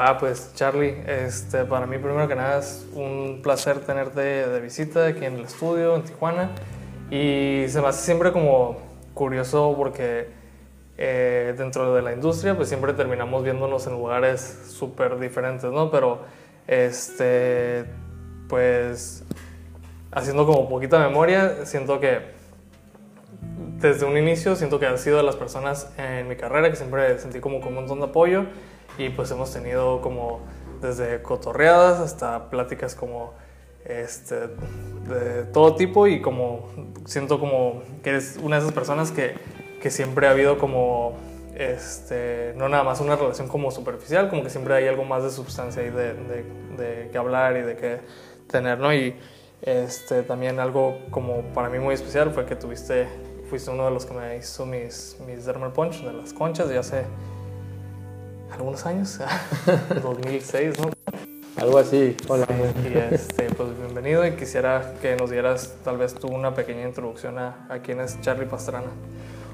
Va, pues Charlie, este, para mí primero que nada es un placer tenerte de visita aquí en el estudio, en Tijuana. Y se me hace siempre como curioso porque eh, dentro de la industria pues siempre terminamos viéndonos en lugares súper diferentes, ¿no? Pero este, pues haciendo como poquita memoria, siento que desde un inicio siento que has sido de las personas en mi carrera que siempre sentí como, como un montón de apoyo y pues hemos tenido como desde cotorreadas hasta pláticas como este, de todo tipo y como siento como que eres una de esas personas que, que siempre ha habido como este, no nada más una relación como superficial, como que siempre hay algo más de sustancia ahí de, de, de que hablar y de que tener, ¿no? Y este, también algo como para mí muy especial fue que tuviste, fuiste uno de los que me hizo mis, mis Dermal Punch de las conchas ya hace algunos años, 2006, ¿no? Algo así. Hola. Y este, pues bienvenido y quisiera que nos dieras tal vez tú una pequeña introducción a, a quién es Charlie Pastrana.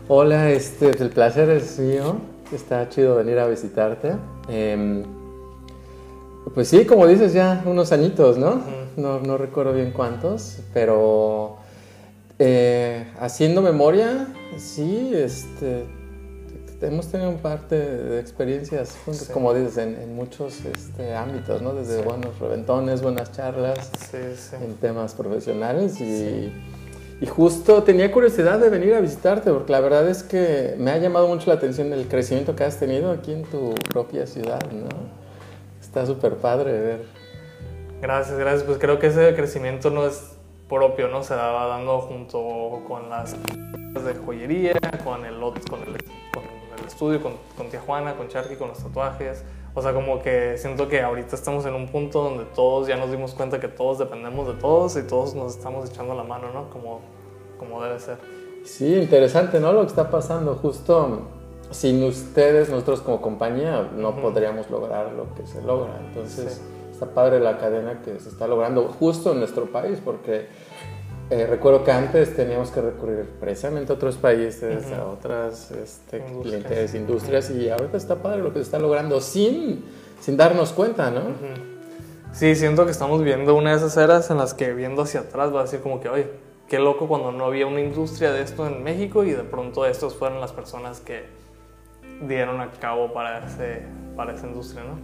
Hola, este, el placer es mío. Está chido venir a visitarte. Eh, pues sí, como dices, ya unos añitos, ¿no? No, no recuerdo bien cuántos, pero eh, haciendo memoria, sí, este, hemos tenido un par de experiencias juntos, Sí. como dices, en, en muchos este, ámbitos, ¿no? Desde Sí. buenos reventones, buenas charlas, Sí, en temas profesionales y, y justo tenía curiosidad de venir a visitarte porque la verdad es que me ha llamado mucho la atención el crecimiento que has tenido aquí en tu propia ciudad, ¿no? Está súper padre ver. Gracias, gracias. Pues creo que ese crecimiento no es propio, ¿no? Se va dando junto con las de joyería, con el, con el, con el estudio, con, con Tía Juana, con Charky, con los tatuajes. O sea, como que siento que ahorita estamos en un punto donde todos ya nos dimos cuenta que todos dependemos de todos y todos nos estamos echando la mano, ¿no? Como, como debe ser. Sí, interesante, ¿no? Lo que está pasando. Justo sin ustedes, nosotros como compañía, no podríamos lograr lo que se logra. Entonces, Sí. está padre la cadena que se está logrando justo en nuestro país, porque eh, recuerdo que antes teníamos que recurrir precisamente a otros países, a otras este, Industrias. clientes, industrias, y ahorita está padre lo que se está logrando sin, sin darnos cuenta, ¿no? Sí, siento que estamos viviendo una de esas eras en las que viendo hacia atrás va a decir como que, oye, qué loco cuando no había una industria de esto en México y de pronto estos fueron las personas que dieron a cabo para, ese, para esa industria, ¿no?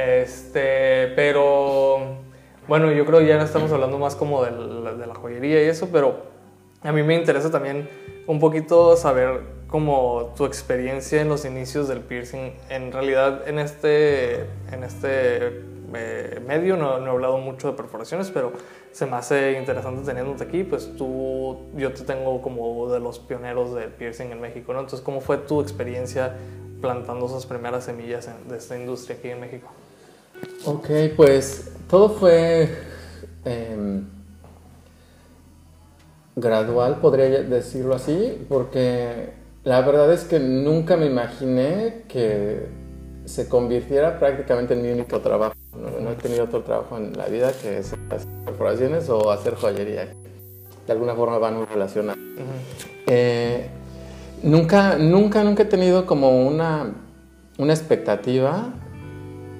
Este, pero bueno, yo creo que ya estamos hablando más como de la, de la joyería y eso, pero a mí me interesa también un poquito saber como tu experiencia en los inicios del piercing. En realidad, en este, en este eh, medio no, no he hablado mucho de perforaciones, pero se me hace interesante teniéndote aquí. Pues tú, yo te tengo como de los pioneros del piercing en México, ¿no? Entonces, ¿cómo fue tu experiencia plantando esas primeras semillas en- de esta industria aquí en México? Ok, pues todo fue em, gradual, podría decirlo así, porque la verdad es que nunca me imaginé que se convirtiera prácticamente en mi único trabajo. No, no he tenido otro trabajo en la vida que es hacer perforaciones o hacer joyería. De alguna forma van muy relacionados. Eh, nunca, nunca, nunca he tenido como una, una expectativa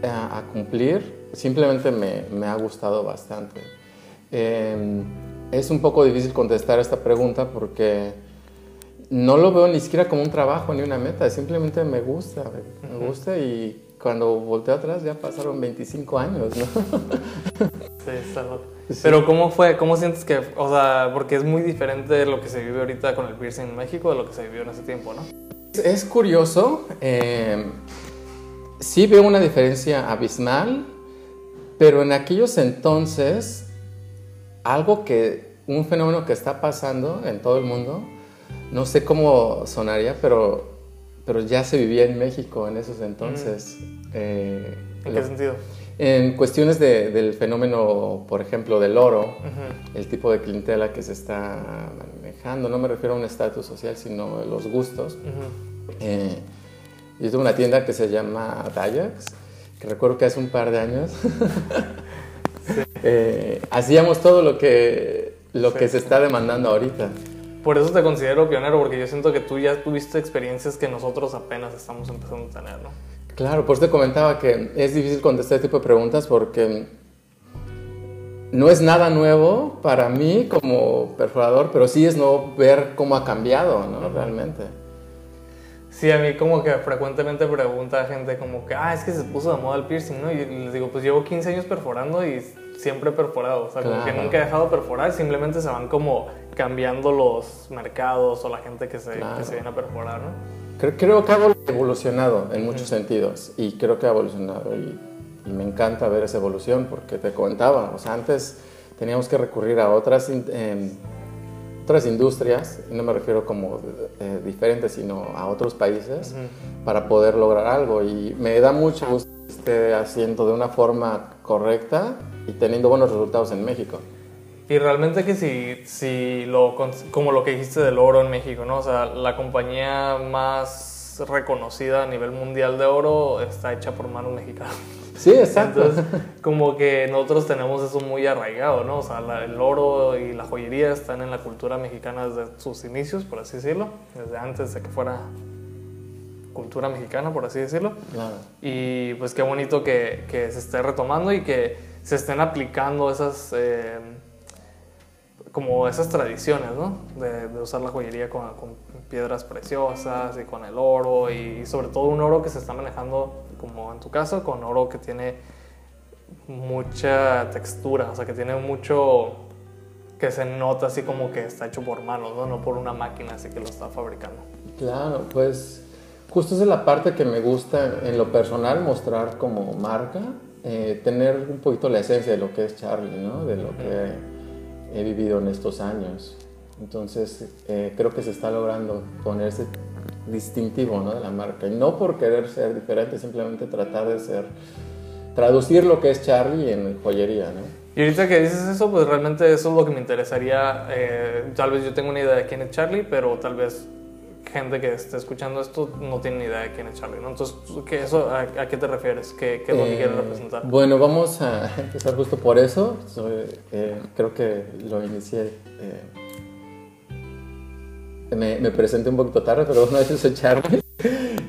a, a cumplir. Simplemente me, me ha gustado bastante. Eh, es un poco difícil contestar esta pregunta porque no lo veo ni siquiera como un trabajo ni una meta. Simplemente me gusta, me, me gusta y cuando volteo atrás ya pasaron 25 años, ¿no? Sí, está loco. Sí. Pero ¿cómo fue? ¿Cómo sientes que, o sea, porque es muy diferente de lo que se vive ahorita con el piercing en México de lo que se vivió en ese tiempo, ¿no? Es curioso, eh, sí veo una diferencia abismal, pero en aquellos entonces, algo que, un fenómeno que está pasando en todo el mundo, no sé cómo sonaría, pero, pero ya se vivía en México en esos entonces. Eh, ¿En lo- qué sentido? en cuestiones de- del fenómeno, por ejemplo, del oro, el tipo de clientela que se está manejando, no me refiero a un estatus social, sino los gustos. Eh, yo tengo una tienda que se llama Dayax, que recuerdo que hace un par de años eh, hacíamos todo lo que, lo Sí, que se sí. está demandando ahorita. Por eso te considero pionero, porque yo siento que tú ya tuviste experiencias que nosotros apenas estamos empezando a tener, ¿no? Claro, por eso te comentaba que es difícil contestar este tipo de preguntas porque no es nada nuevo para mí como perforador, pero sí es nuevo ver cómo ha cambiado, ¿no? Realmente. Sí, a mí como que frecuentemente pregunta a gente como que, ah, es que se puso de moda el piercing, ¿no? Y les digo, pues llevo 15 años perforando y siempre he perforado, o sea, como que nunca he dejado de perforar, simplemente se van como cambiando los mercados o la gente que se, que se viene a perforar, ¿no? Creo, creo, que ha evolucionado en muchos sentidos y creo que ha evolucionado y, y, me encanta ver esa evolución porque te comentaba, o sea, antes teníamos que recurrir a otras... Eh, otras industrias, y no me refiero como eh, diferentes, sino a otros países, para poder lograr algo. Y me da mucho gusto que esté haciendo de una forma correcta y teniendo buenos resultados en México. Y realmente que si, si lo, como lo que dijiste del oro en México, ¿no? O sea, la compañía más reconocida a nivel mundial de oro está hecha por manos mexicanas. Sí, exacto. Entonces, como que nosotros tenemos eso muy arraigado, ¿no? O sea, el oro y la joyería están en la cultura mexicana desde sus inicios, por así decirlo, desde antes de que fuera cultura mexicana, por así decirlo. Claro. Y pues qué bonito que, que, se esté retomando y que se estén aplicando esas... Eh, como esas tradiciones, ¿no? De, usar la joyería con, piedras preciosas y con el oro y, sobre todo un oro que se está manejando, como en tu caso, con oro que tiene mucha textura, o sea, que tiene mucho que se nota así como que está hecho por manos, ¿no? No por una máquina así que lo está fabricando. Claro, pues justo esa es la parte que me gusta en lo personal mostrar como marca, eh, tener un poquito la esencia de lo que es Charlie, ¿no? De lo que he vivido en estos años. Entonces, eh, creo que se está logrando ponerse distintivo ¿no? de la marca. Y no por querer ser diferente, simplemente tratar de ser, traducir lo que es Charlie en joyería. ¿no? Y ahorita que dices eso, pues realmente eso es lo que me interesaría. Eh, tal vez yo tengo una idea de quién es Charlie, pero tal vez gente que esté escuchando esto no tiene ni idea de quién es Charlie, ¿no? Entonces, ¿qué, eso, a, qué te refieres? ¿Qué, qué es lo que quieres eh, representar? Bueno, vamos a empezar justo por eso. Eh, creo que lo inicié... Me, me, presenté un poquito tarde, pero una vez soy Charlie.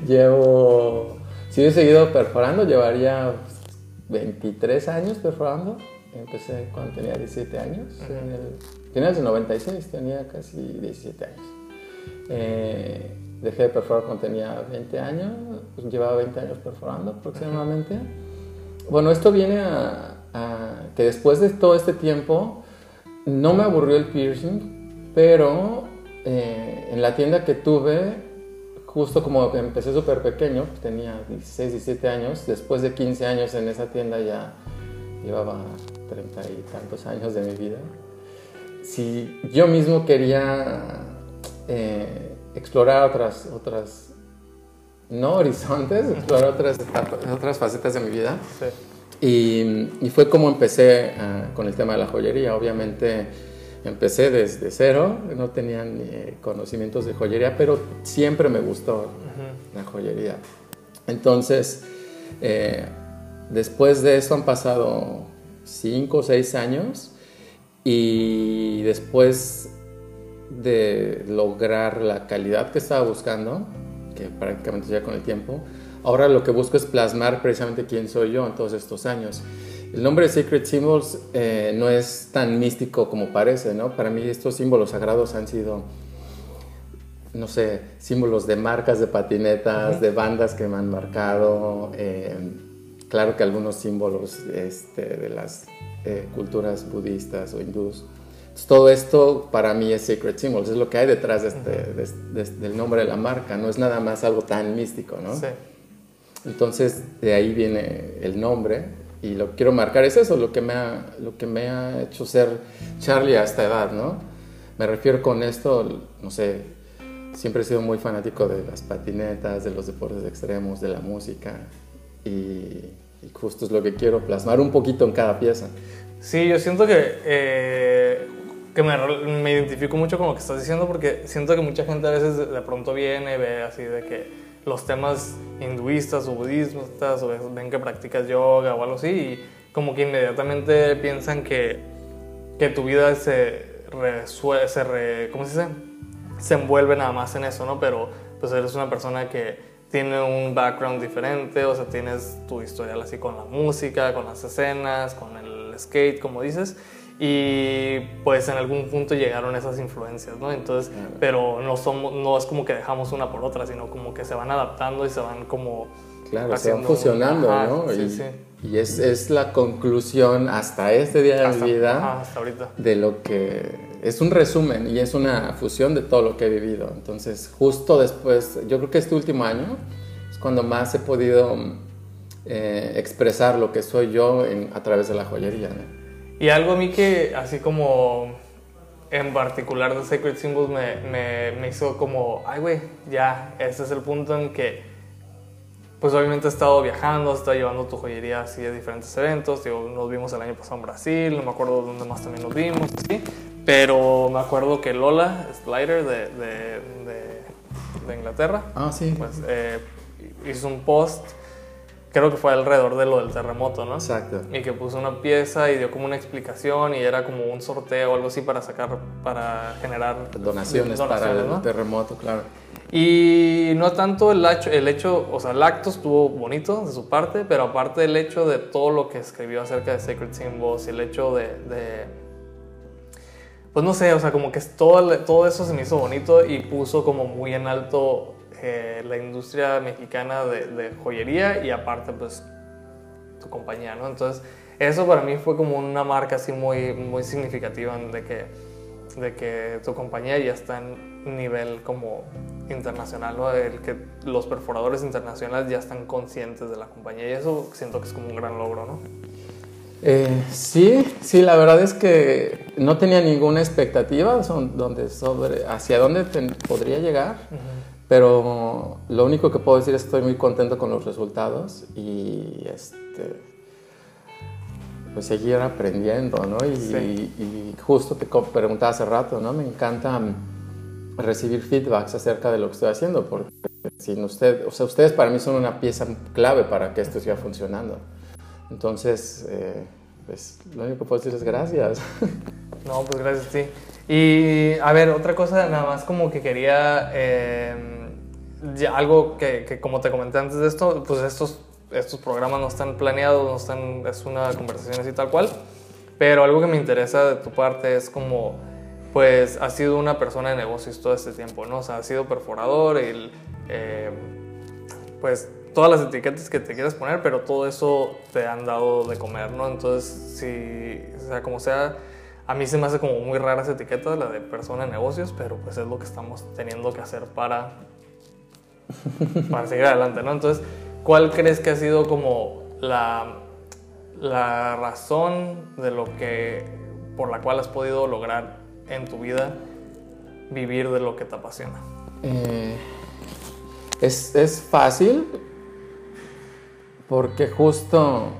Llevo... Si hubiera seguido perforando, llevaría 23 años perforando. Empecé cuando tenía 17 años. en el, finales de 96 tenía casi 17 años. Eh, dejé de perforar cuando tenía 20 años, pues llevaba 20 años perforando aproximadamente. Bueno, esto viene a, que después de todo este tiempo no me aburrió el piercing, pero eh, en la tienda que tuve, justo como empecé súper pequeño, tenía 16, 17 años, después de 15 años en esa tienda ya llevaba 30 y tantos años de mi vida. Si yo mismo quería eh, explorar otras, otras, no horizontes, explorar otras, otras facetas de mi vida. Y, y, fue como empecé ah, con el tema de la joyería. Obviamente empecé desde cero, no tenía ni conocimientos de joyería, pero siempre me gustó la joyería. Entonces, eh, después de eso han pasado cinco o seis años y después de lograr la calidad que estaba buscando, que prácticamente ya con el tiempo, ahora lo que busco es plasmar precisamente quién soy yo en todos estos años. El nombre de Secret Symbols eh, no es tan místico como parece, ¿no? Para mí estos símbolos sagrados han sido, no sé, símbolos de marcas de patinetas, de bandas que me han marcado, eh, claro que algunos símbolos este, de las eh, culturas budistas o hindús todo esto para mí es Secret Symbols, es lo que hay detrás de este, del nombre de la marca, no es nada más algo tan místico, ¿no? Sí. Entonces de ahí viene el nombre y lo que quiero marcar es eso, lo que me ha, lo que me ha hecho ser Charlie a esta edad, ¿no? Me refiero con esto, no sé, siempre he sido muy fanático de las patinetas, de los deportes extremos, de la música y, justo es lo que quiero plasmar un poquito en cada pieza. Sí, yo siento que eh, que me, me, identifico mucho con lo que estás diciendo porque siento que mucha gente a veces de pronto viene y ve así de que los temas hinduistas o budistas o ven que practicas yoga o algo así y como que inmediatamente piensan que, que tu vida se, se ¿cómo se dice? se envuelve nada más en eso, ¿no? Pero pues eres una persona que tiene un background diferente, o sea, tienes tu historial así con la música, con las escenas, con el skate, como dices, y pues en algún punto llegaron esas influencias, ¿no? Entonces, pero no, somos, no es como que dejamos una por otra, sino como que se van adaptando y se van como... Claro, se van fusionando, ¿no? Sí, y, sí. y es, es, la conclusión hasta este día de Hasta, mi vida ajá, hasta ahorita. de lo que es un resumen y es una fusión de todo lo que he vivido. Entonces, justo después, yo creo que este último año es cuando más he podido eh, expresar lo que soy yo en, a través de la joyería. ¿no? Y algo a mí que, así como en particular de Sacred Symbols, me, me, me hizo como, ay, güey, ya, ese es el punto en que pues obviamente he estado viajando, he estado llevando tu joyería así a diferentes eventos. Digo, nos vimos el año pasado en Brasil, no me acuerdo dónde más también nos vimos, ¿sí? Pero me acuerdo que Lola Slider de, de, de, de Inglaterra, Ah, sí. pues eh, hizo un post, creo que fue alrededor de lo del terremoto, ¿no? Exacto. Y que puso una pieza y dio como una explicación y era como un sorteo o algo así para sacar, para generar Donaciones, para el ¿no? terremoto, claro. Y no tanto el hecho, el hecho, o sea, el acto estuvo bonito de su parte, pero aparte el hecho de todo lo que escribió acerca de Sacred Symbols y el hecho de, de pues no sé, o sea, como que todo, todo eso se me hizo bonito y puso como muy en alto eh, la industria mexicana de, de joyería y aparte pues tu compañía, ¿no? Entonces eso para mí fue como una marca así muy, muy significativa de que, de que tu compañía ya está en nivel como internacional, ¿no? El que los perforadores internacionales ya están conscientes de la compañía y eso siento que es como un gran logro, ¿no? Eh, sí, sí, la verdad es que no tenía ninguna expectativa son- donde sobre hacia dónde ten- podría llegar, pero lo único que puedo decir es que estoy muy contento con los resultados y este, pues seguir aprendiendo, ¿no? Y, Sí. y justo te preguntaba hace rato, ¿no? Me encanta mm, recibir feedbacks acerca de lo que estoy haciendo, porque sin usted, o sea, ustedes para mí son una pieza clave para que esto siga funcionando. Entonces, eh, pues lo único que puedo decir es gracias. No, pues gracias a ti. Y a ver, otra cosa, nada más como que quería, eh, ya algo que, como te comenté antes de esto, pues estos, estos programas no están planeados, no están, es una conversación así tal cual, pero algo que me interesa de tu parte es como, pues has sido una persona de negocios todo este tiempo, ¿no? O sea, has sido perforador y, el, eh, pues todas las etiquetas que te quieras poner, pero todo eso te han dado de comer, ¿no? Entonces, si, o sea, como sea, a mí se me hace como muy rara esa etiqueta, la de persona de negocios, pero pues es lo que estamos teniendo que hacer para, para seguir adelante, ¿no? Entonces, ¿cuál crees que ha sido como la, la razón de lo que, por la cual has podido lograr en tu vida vivir de lo que te apasiona? Eh, es, es fácil porque justo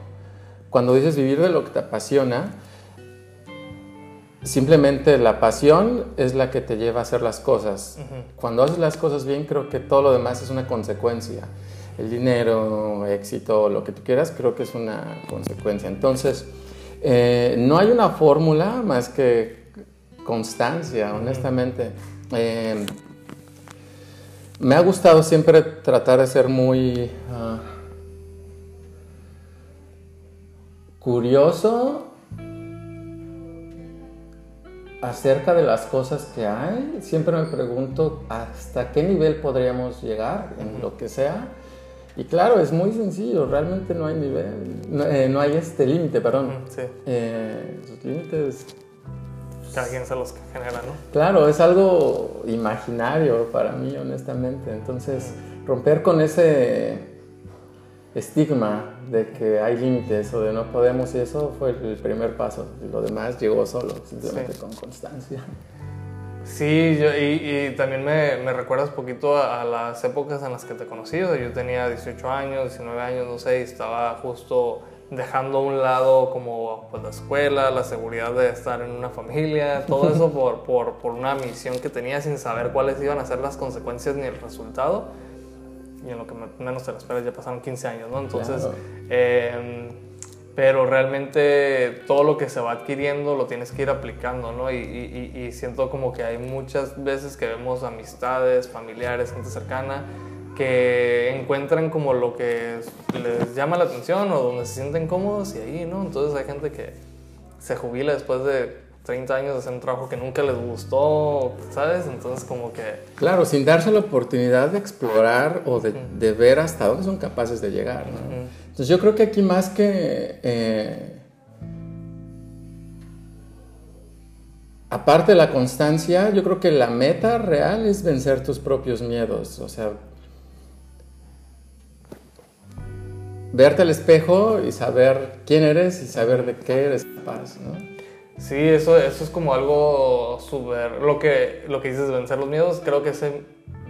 cuando dices vivir de lo que te apasiona, simplemente la pasión es la que te lleva a hacer las cosas. Cuando haces las cosas bien, creo que todo lo demás es una consecuencia. El dinero, éxito, lo que tú quieras, creo que es una consecuencia. Entonces, eh, no hay una fórmula más que constancia, honestamente. Eh, me ha gustado siempre tratar de ser muy ah, curioso acerca de las cosas que hay. Siempre me pregunto hasta qué nivel podríamos llegar en lo que sea. Y claro, es muy sencillo, realmente no hay nivel, no, eh, no hay este límite, perdón. Sí, Eh, los límites cada quien se los genera, ¿no? Claro, es algo imaginario para mí, honestamente. Entonces, romper con ese estigma de que hay límites o de no podemos, y eso fue el primer paso. Lo demás llegó solo, simplemente Sí. con constancia. Sí, yo, y, y también me, me recuerdas poquito a, a las épocas en las que te conocí. Yo tenía 18 años, 19 años, no sé, y estaba justo dejando a un lado como pues, la escuela, la seguridad de estar en una familia, todo eso por, por, por una misión que tenía sin saber cuáles iban a ser las consecuencias ni el resultado. Y en lo que me- menos te lo esperas ya pasaron 15 años, ¿no? Entonces, Claro. eh, pero realmente todo lo que se va adquiriendo lo tienes que ir aplicando, ¿no? Y, y- y- y siento como que hay muchas veces que vemos amistades, familiares, gente cercana, que encuentran como lo que les llama la atención o donde se sienten cómodos y ahí, ¿no? Entonces hay gente que se jubila después de 30 años de hacer un trabajo que nunca les gustó, ¿sabes? Entonces como que... Claro, sin darse la oportunidad de explorar o de, de ver hasta dónde son capaces de llegar, ¿no? Entonces yo creo que aquí más que... Eh, aparte de la constancia, yo creo que la meta real es vencer tus propios miedos, o sea... Verte al espejo y saber quién eres y saber de qué eres capaz, ¿no? Sí, eso, eso es como algo súper... Lo que, lo que dices, vencer los miedos, creo que ese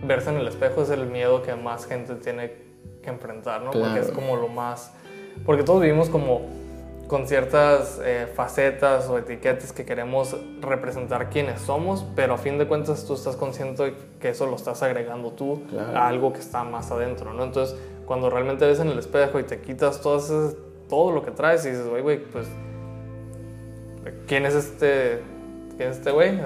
verse en el espejo es el miedo que más gente tiene que enfrentar, ¿no? Porque es como lo más... Porque todos vivimos como con ciertas eh, facetas o etiquetas que queremos representar quiénes somos, pero a fin de cuentas tú estás consciente que eso lo estás agregando tú a algo que está más adentro, ¿no? Entonces, cuando realmente ves en el espejo y te quitas todo, ese, todo lo que traes y dices, güey, güey, pues ¿quién es este, quién es este güey?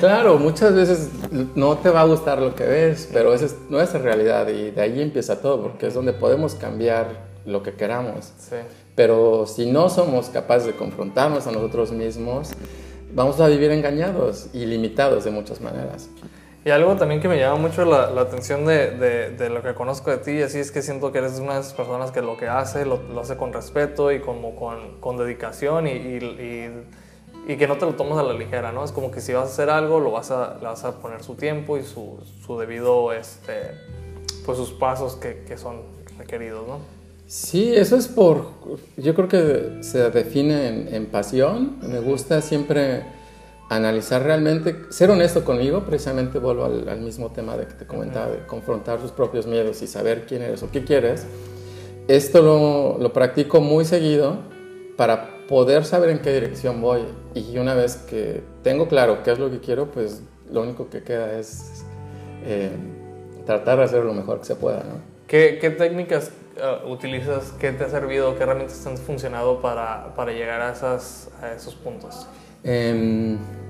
Claro, muchas veces no te va a gustar lo que ves, pero esa es nuestra realidad y de ahí empieza todo, porque es donde podemos cambiar lo que queramos. Sí. Pero si no somos capaces de confrontarnos a nosotros mismos, vamos a vivir engañados y limitados de muchas maneras. Y algo también que me llama mucho la, la atención de, de, de, lo que conozco de ti, así es que siento que eres una de esas personas que lo que hace, lo, lo hace con respeto y como con, con dedicación y, y, y, que no te lo tomas a la ligera, ¿no? Es como que si vas a hacer algo, lo vas a, le vas a poner su tiempo y su, su debido, este, pues sus pasos que, que son requeridos, ¿no? Sí, eso es por, yo creo que se define en, en pasión, me gusta siempre analizar realmente, ser honesto conmigo, precisamente vuelvo al, al, mismo tema de que te comentaba, de confrontar tus propios miedos y saber quién eres o qué quieres. Esto lo, lo, practico muy seguido para poder saber en qué dirección voy. Y una vez que tengo claro qué es lo que quiero, pues lo único que queda es eh, tratar de hacer lo mejor que se pueda. ¿no? ¿Qué, ¿Qué, técnicas uh, utilizas? ¿Qué te ha servido? ¿Qué herramientas te han funcionado para, para llegar a, esas, a esos puntos? O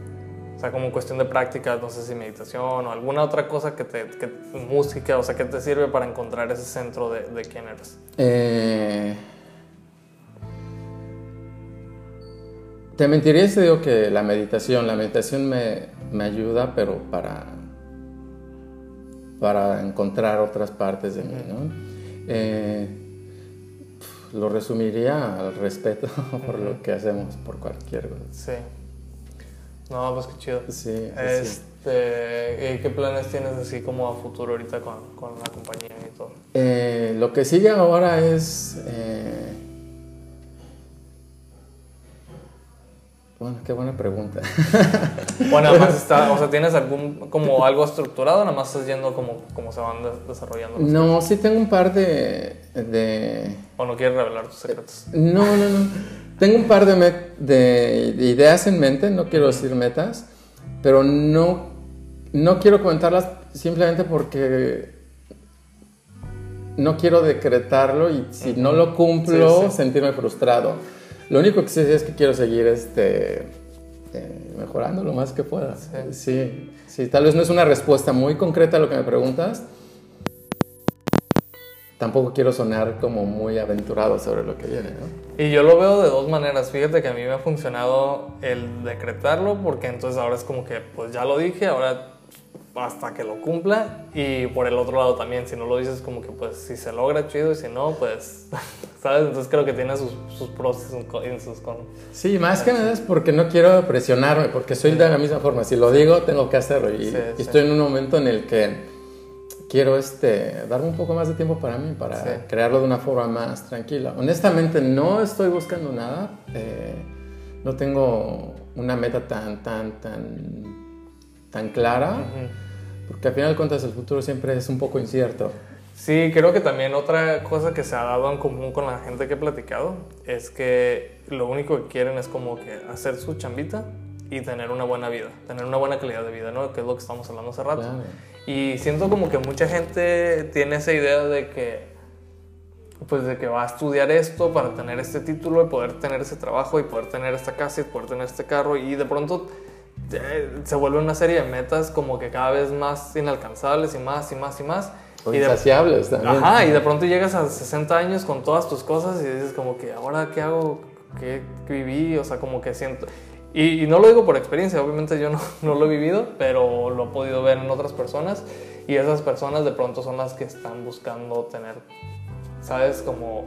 sea, como cuestión de práctica, no sé si meditación o alguna otra cosa que te, que, música, o sea, que te sirve para encontrar ese centro de, de quién eres. Eh, te mentiría si digo que la meditación, la meditación me, me ayuda, pero para, para encontrar otras partes de mí, ¿no? Eh, lo resumiría al respeto por lo que hacemos, por cualquier cosa. Sí. No, pues qué chido. Sí. Este, ¿Qué planes tienes así como a futuro ahorita con, con la compañía y todo? Eh, lo que sigue ahora es... Eh... Bueno, qué buena pregunta. bueno, nada más está, o sea, ¿tienes algún, como algo estructurado nada más estás yendo como, como se van desarrollando? No, cosas? sí tengo un par de, de... ¿O no quieres revelar tus secretos? No, no, no. Tengo un par de, de, de, ideas en mente, no quiero decir metas, pero no, no quiero comentarlas simplemente porque no quiero decretarlo y si uh -huh. no lo cumplo, sí, sí. sentirme frustrado. Lo único que sé es que quiero seguir este, eh, mejorando lo más que pueda. Sí. sí, sí, tal vez no es una respuesta muy concreta a lo que me preguntas. Tampoco quiero sonar como muy aventurado sobre lo que viene, ¿no? Y yo lo veo de dos maneras. Fíjate que a mí me ha funcionado el decretarlo porque entonces ahora es como que, pues ya lo dije, ahora hasta que lo cumpla. Y por el otro lado también, si no lo dices, como que pues si se logra, chido, y si no, pues, ¿sabes? Entonces creo que tiene sus, sus pros y sus cons. Sí, más que nada es porque no quiero presionarme, porque soy de la misma forma. Si lo digo, tengo que hacerlo. Y, sí, y estoy en un momento en el que quiero este, darme un poco más de tiempo para mí, para sí. crearlo de una forma más tranquila. Honestamente, no estoy buscando nada. Eh, no tengo una meta tan, tan, tan, tan clara. Uh -huh. Porque al final de cuentas el futuro siempre es un poco incierto. Sí, creo que también otra cosa que se ha dado en común con la gente que he platicado es que lo único que quieren es como que hacer su chambita y tener una buena vida, tener una buena calidad de vida, ¿no? Que es lo que estamos hablando hace rato. Claro. Y siento como que mucha gente tiene esa idea de que, pues de que va a estudiar esto para tener este título y poder tener ese trabajo y poder tener esta casa y poder tener este carro y de pronto eh, se vuelve una serie de metas como que cada vez más inalcanzables y más y más y más O insaciables también. Ajá, y de pronto llegas a 60 años con todas tus cosas y dices como que, ¿ahora qué hago? ¿Qué, viví? O sea, como que siento... Y, no lo digo por experiencia, obviamente yo no, no lo he vivido, pero lo he podido ver en otras personas y esas personas de pronto son las que están buscando tener, ¿sabes? Como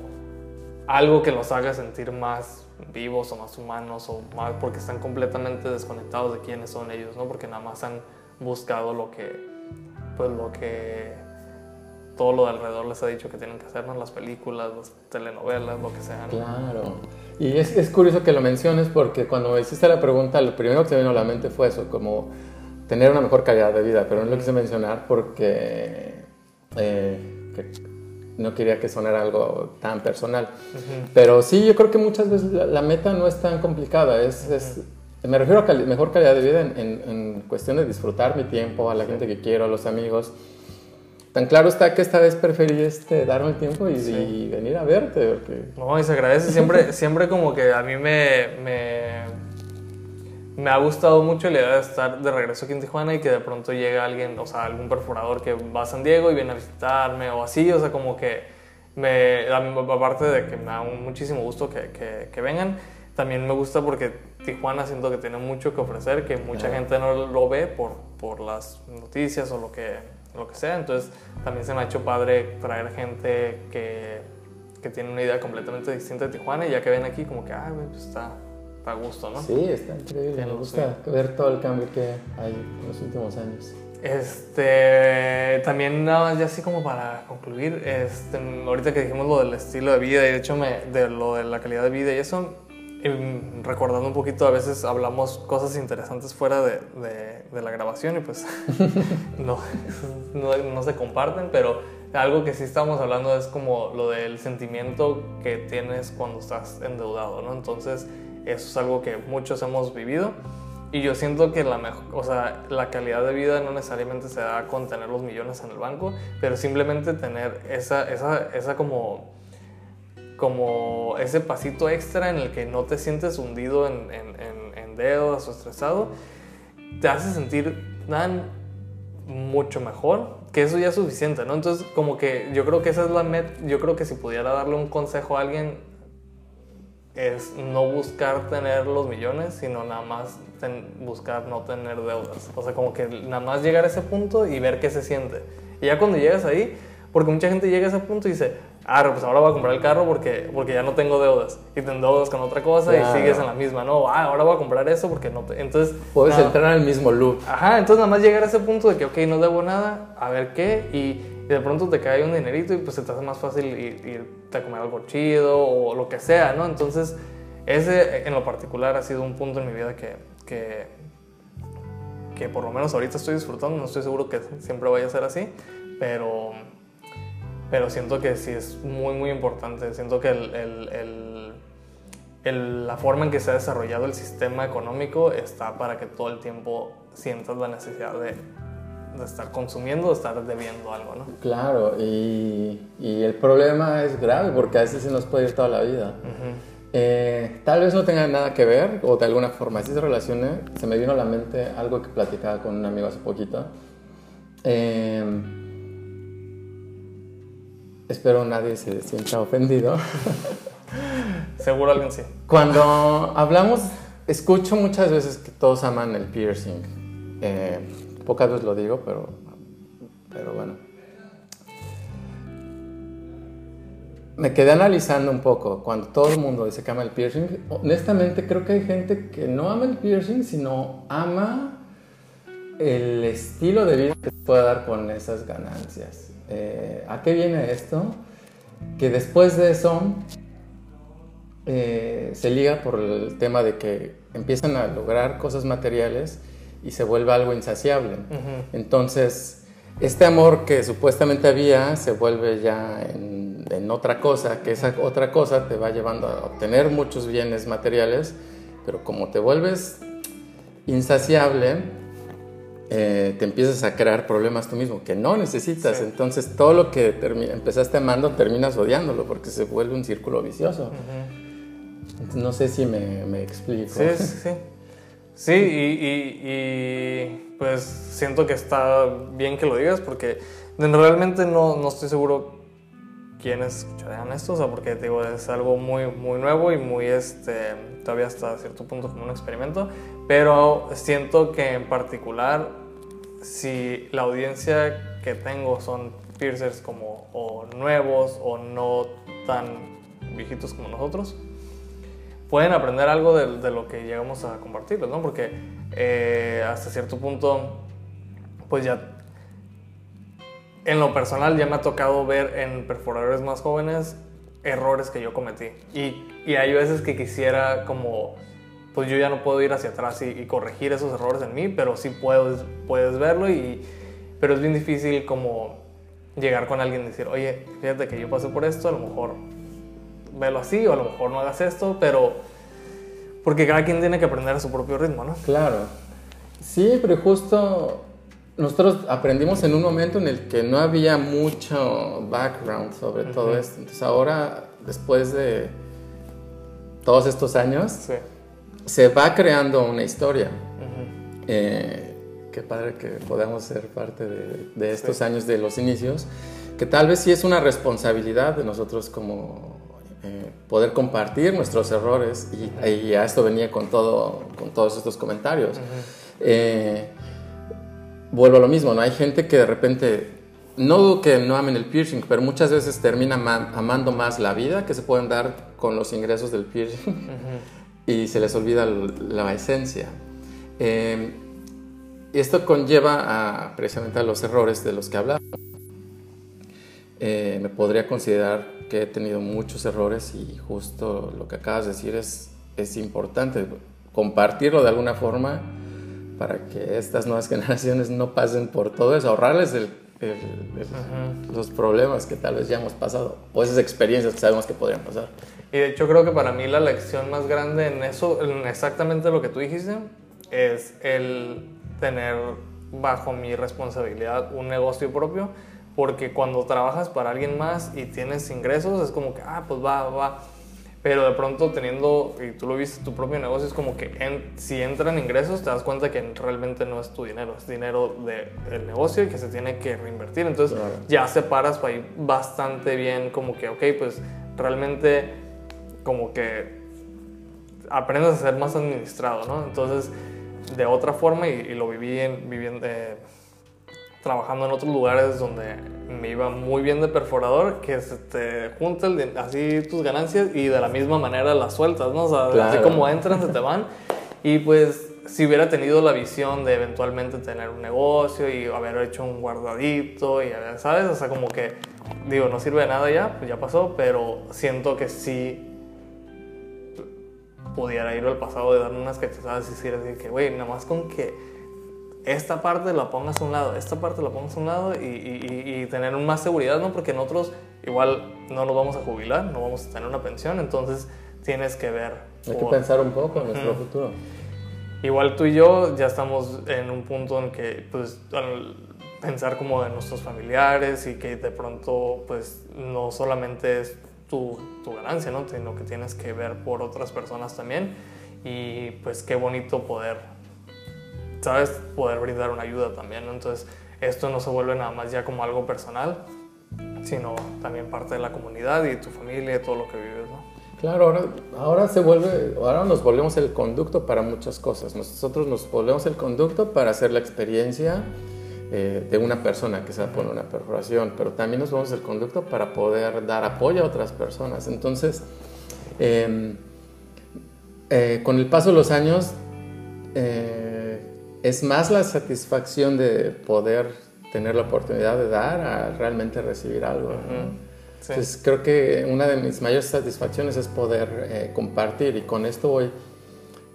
algo que los haga sentir más vivos o más humanos o más porque están completamente desconectados de quiénes son ellos, ¿no? Porque nada más han buscado lo que, pues lo que todo lo de alrededor les ha dicho que tienen que hacer, ¿no? Las películas, las telenovelas, lo que sea. Claro. Y es, es, curioso que lo menciones porque cuando me hiciste la pregunta, lo primero que se vino a la mente fue eso, como tener una mejor calidad de vida, pero no lo quise mencionar porque eh, no quería que sonara algo tan personal. Pero sí, yo creo que muchas veces la, meta no es tan complicada, es, es me refiero a mejor calidad de vida en, en, cuestión de disfrutar mi tiempo, a la gente que quiero, a los amigos. Tan claro está que esta vez preferí este, darme el tiempo y, venir a verte. Porque... No, y se agradece. Siempre, siempre como que a mí me, me, me, ha gustado mucho la idea de estar de regreso aquí en Tijuana y que de pronto llega alguien, o sea, algún perforador que va a San Diego y viene a visitarme o así. O sea, como que me, aparte de que me da muchísimo gusto que, que, que vengan, también me gusta porque Tijuana siento que tiene mucho que ofrecer, que mucha gente no lo ve por, por las noticias o lo que, lo que sea. Entonces también se me ha hecho padre traer gente que, que tiene una idea completamente distinta de Tijuana y ya que ven aquí como que, ah, pues está, está, a gusto, ¿no? Sí, está increíble. Me gusta ver todo el cambio que hay en los últimos años. Este, también nada más ya así como para concluir, este, ahorita que dijimos lo del estilo de vida y de hecho me, de lo de la calidad de vida y eso, recordando un poquito, a veces hablamos cosas interesantes fuera de, de, la grabación y pues no, no, se comparten, pero algo que sí estamos hablando es como lo del sentimiento que tienes cuando estás endeudado, ¿no? Entonces, eso es algo que muchos hemos vivido y yo siento que la, mejor, o sea, la calidad de vida no necesariamente se da con tener los millones en el banco, pero simplemente tener esa, esa, esa como como ese pasito extra en el que no te sientes hundido en, en, en, deudas o estresado, te hace sentir tan mucho mejor que eso ya es suficiente, ¿no? Entonces, como que yo creo que esa es la meta, yo creo que si pudiera darle un consejo a alguien es no buscar tener los millones, sino nada más buscar no tener deudas. O sea, como que nada más llegar a ese punto y ver qué se siente. Y ya cuando llegas ahí, porque mucha gente llega a ese punto y dice, ah, pues ahora voy a comprar el carro porque, porque ya no tengo deudas. Y te deudas con otra cosa y sigues en la misma. No, ah, ahora voy a comprar eso porque no te... Entonces... Puedes entrar en el mismo loop. Ajá, entonces nada más llegar a ese punto de que, ok, no debo nada, a ver qué, y, de pronto te cae un dinerito y pues se te hace más fácil irte a comer algo chido o lo que sea, ¿no? Entonces, ese en lo particular ha sido un punto en mi vida que, que, que por lo menos ahorita estoy disfrutando, no estoy seguro que siempre vaya a ser así, pero pero siento que sí es muy, muy importante. Siento que el, el, el, la forma en que se ha desarrollado el sistema económico está para que todo el tiempo sientas la necesidad de, de estar consumiendo, de estar debiendo algo, ¿no? Claro, y, y, el problema es grave porque a veces se nos puede ir toda la vida. Eh, tal vez no tenga nada que ver o de alguna forma si se relacione. Se me vino a la mente algo que platicaba con un amigo hace poquito. Eh, Espero nadie se sienta ofendido. Seguro alguien sí. Cuando hablamos, escucho muchas veces que todos aman el piercing. Eh, pocas veces lo digo, pero, pero bueno. Me quedé analizando un poco cuando todo el mundo dice que ama el piercing. Honestamente creo que hay gente que no ama el piercing, sino ama el estilo de vida que se puede dar con esas ganancias. Eh, ¿A qué viene esto? Que después de eso eh, se liga por el tema de que empiezan a lograr cosas materiales y se vuelve algo insaciable. Entonces, este amor que supuestamente había se vuelve ya en, en, otra cosa, que esa otra cosa te va llevando a obtener muchos bienes materiales, pero como te vuelves insaciable, eh, te empiezas a crear problemas tú mismo que no necesitas. Entonces todo lo que empezaste amando terminas odiándolo porque se vuelve un círculo vicioso. no sé si me, me explico. Sí, sí, sí. Sí, y, y, pues siento que está bien que lo digas porque realmente no, no estoy seguro quiénes escucharían esto, o sea, porque digo, es algo muy, muy nuevo y muy, este, todavía hasta cierto punto como un experimento, pero siento que en particular, si la audiencia que tengo son piercers como o nuevos o no tan viejitos como nosotros, pueden aprender algo de, lo que llegamos a compartirles, ¿no? Porque eh, hasta cierto punto, pues ya en lo personal ya me ha tocado ver en perforadores más jóvenes errores que yo cometí. Y, y hay veces que quisiera como, pues yo ya no puedo ir hacia atrás y, corregir esos errores en mí, pero sí puedes, puedes verlo y, pero es bien difícil como llegar con alguien y decir, oye, fíjate que yo pasé por esto, a lo mejor velo así o a lo mejor no hagas esto, pero porque cada quien tiene que aprender a su propio ritmo, ¿no? Claro. Sí, pero justo nosotros aprendimos en un momento en el que no había mucho background sobre todo esto. Entonces ahora, después de todos estos años, se va creando una historia. Eh, qué padre que podamos ser parte de, estos años de los inicios, que tal vez sí es una responsabilidad de nosotros como eh, poder compartir nuestros errores y, a esto venía con, todo, con todos estos comentarios. Vuelvo a lo mismo, ¿no? Hay gente que de repente, no dudo que no amen el piercing, pero muchas veces termina amando más la vida que se pueden dar con los ingresos del piercing y se les olvida la esencia. Eh, esto conlleva precisamente a los errores de los que hablamos. Eh, me podría considerar que he tenido muchos errores y justo lo que acabas de decir es, es importante compartirlo de alguna forma para que estas nuevas generaciones no pasen por todo eso, ahorrarles los problemas que tal vez ya hemos pasado o esas experiencias que sabemos que podrían pasar. Y de hecho creo que para mí la lección más grande en eso, en exactamente lo que tú dijiste, es el tener bajo mi responsabilidad un negocio propio, porque cuando trabajas para alguien más y tienes ingresos es como que, ah, pues va, va pero de pronto teniendo, y tú lo viste, tu propio negocio, es como que si entran ingresos te das cuenta que realmente no es tu dinero, es dinero del negocio y que se tiene que reinvertir. Entonces ya separas ahí bastante bien como que, ok, pues realmente como que aprendes a ser más administrado, ¿no? Entonces, de otra forma, y, lo viví en, viviendo, eh, trabajando en otros lugares donde me iba muy bien de perforador, que se te junta así tus ganancias y de la misma manera las sueltas, ¿no? O sea, así como entran, se te van. Y pues si hubiera tenido la visión de eventualmente tener un negocio y haber hecho un guardadito y, ¿sabes? O sea, como que, digo, no sirve de nada ya, pues ya pasó, pero siento que sí pudiera ir al pasado de darme unas cachetadas y decir, que, güey, nada más con que esta parte la pongas a un lado, esta parte la pongas a un lado y, tener más seguridad, ¿no? Porque nosotros igual no nos vamos a jubilar, no vamos a tener una pensión, entonces tienes que ver. Hay que pensar un poco en nuestro futuro. Igual tú y yo ya estamos en un punto en que, pues, pensar como en nuestros familiares y que de pronto, pues, no solamente es tu, tu ganancia, ¿no? Sino que tienes que ver por otras personas también y pues qué bonito poder sabes, poder brindar una ayuda también, Entonces, esto no se vuelve nada más ya como algo personal, sino también parte de la comunidad y tu familia y todo lo que vives, ¿no? Claro, ahora, ahora se vuelve, ahora nos volvemos el conducto para muchas cosas. Nosotros nos volvemos el conducto para hacer la experiencia eh, de una persona que se poner una perforación, pero también nos volvemos el conducto para poder dar apoyo a otras personas. Entonces, em, eh, con el paso de los años, eh, es más la satisfacción de poder tener la oportunidad de dar a realmente recibir algo. Entonces creo que una de mis mayores satisfacciones es poder eh, compartir y con esto voy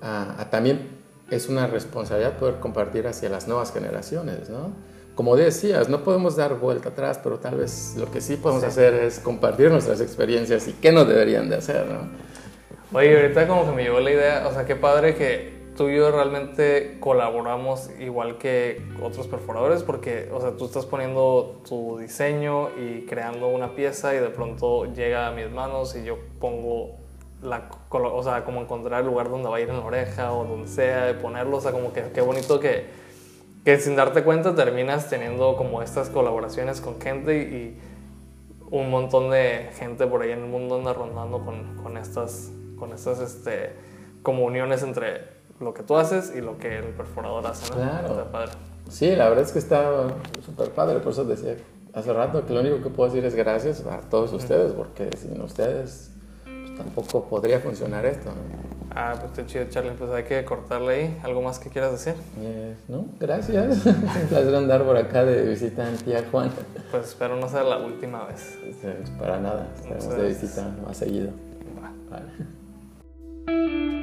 a, también es una responsabilidad poder compartir hacia las nuevas generaciones, ¿no? Como decías, no podemos dar vuelta atrás, pero tal vez lo que sí podemos hacer es compartir nuestras experiencias y qué no deberían de hacer, ¿no? Oye, ahorita como que me llegó la idea, o sea, qué padre que tú y yo realmente colaboramos igual que otros perforadores porque, o sea, tú estás poniendo tu diseño y creando una pieza y de pronto llega a mis manos y yo pongo la, o sea, como encontrar el lugar donde va a ir en la oreja o donde sea, ponerlo, o sea, como que qué bonito que, que sin darte cuenta terminas teniendo como estas colaboraciones con gente y un montón de gente por ahí en el mundo anda rondando con, con estas, con estas este, como uniones entre lo que tú haces y lo que el perforador hace, ¿no? Claro. Está padre. Sí, la verdad es que está súper padre, por eso decía hace rato que lo único que puedo decir es gracias a todos ustedes, porque sin ustedes pues, tampoco podría funcionar esto. Ah, pues está chido, Charlie. Pues hay que cortarle ahí. ¿Algo más que quieras decir? Eh, no, gracias. Un placer andar por acá de visita en tía Juan. Pues espero no sea la última vez. Para nada, estaremos de visita más seguido. Va. Vale.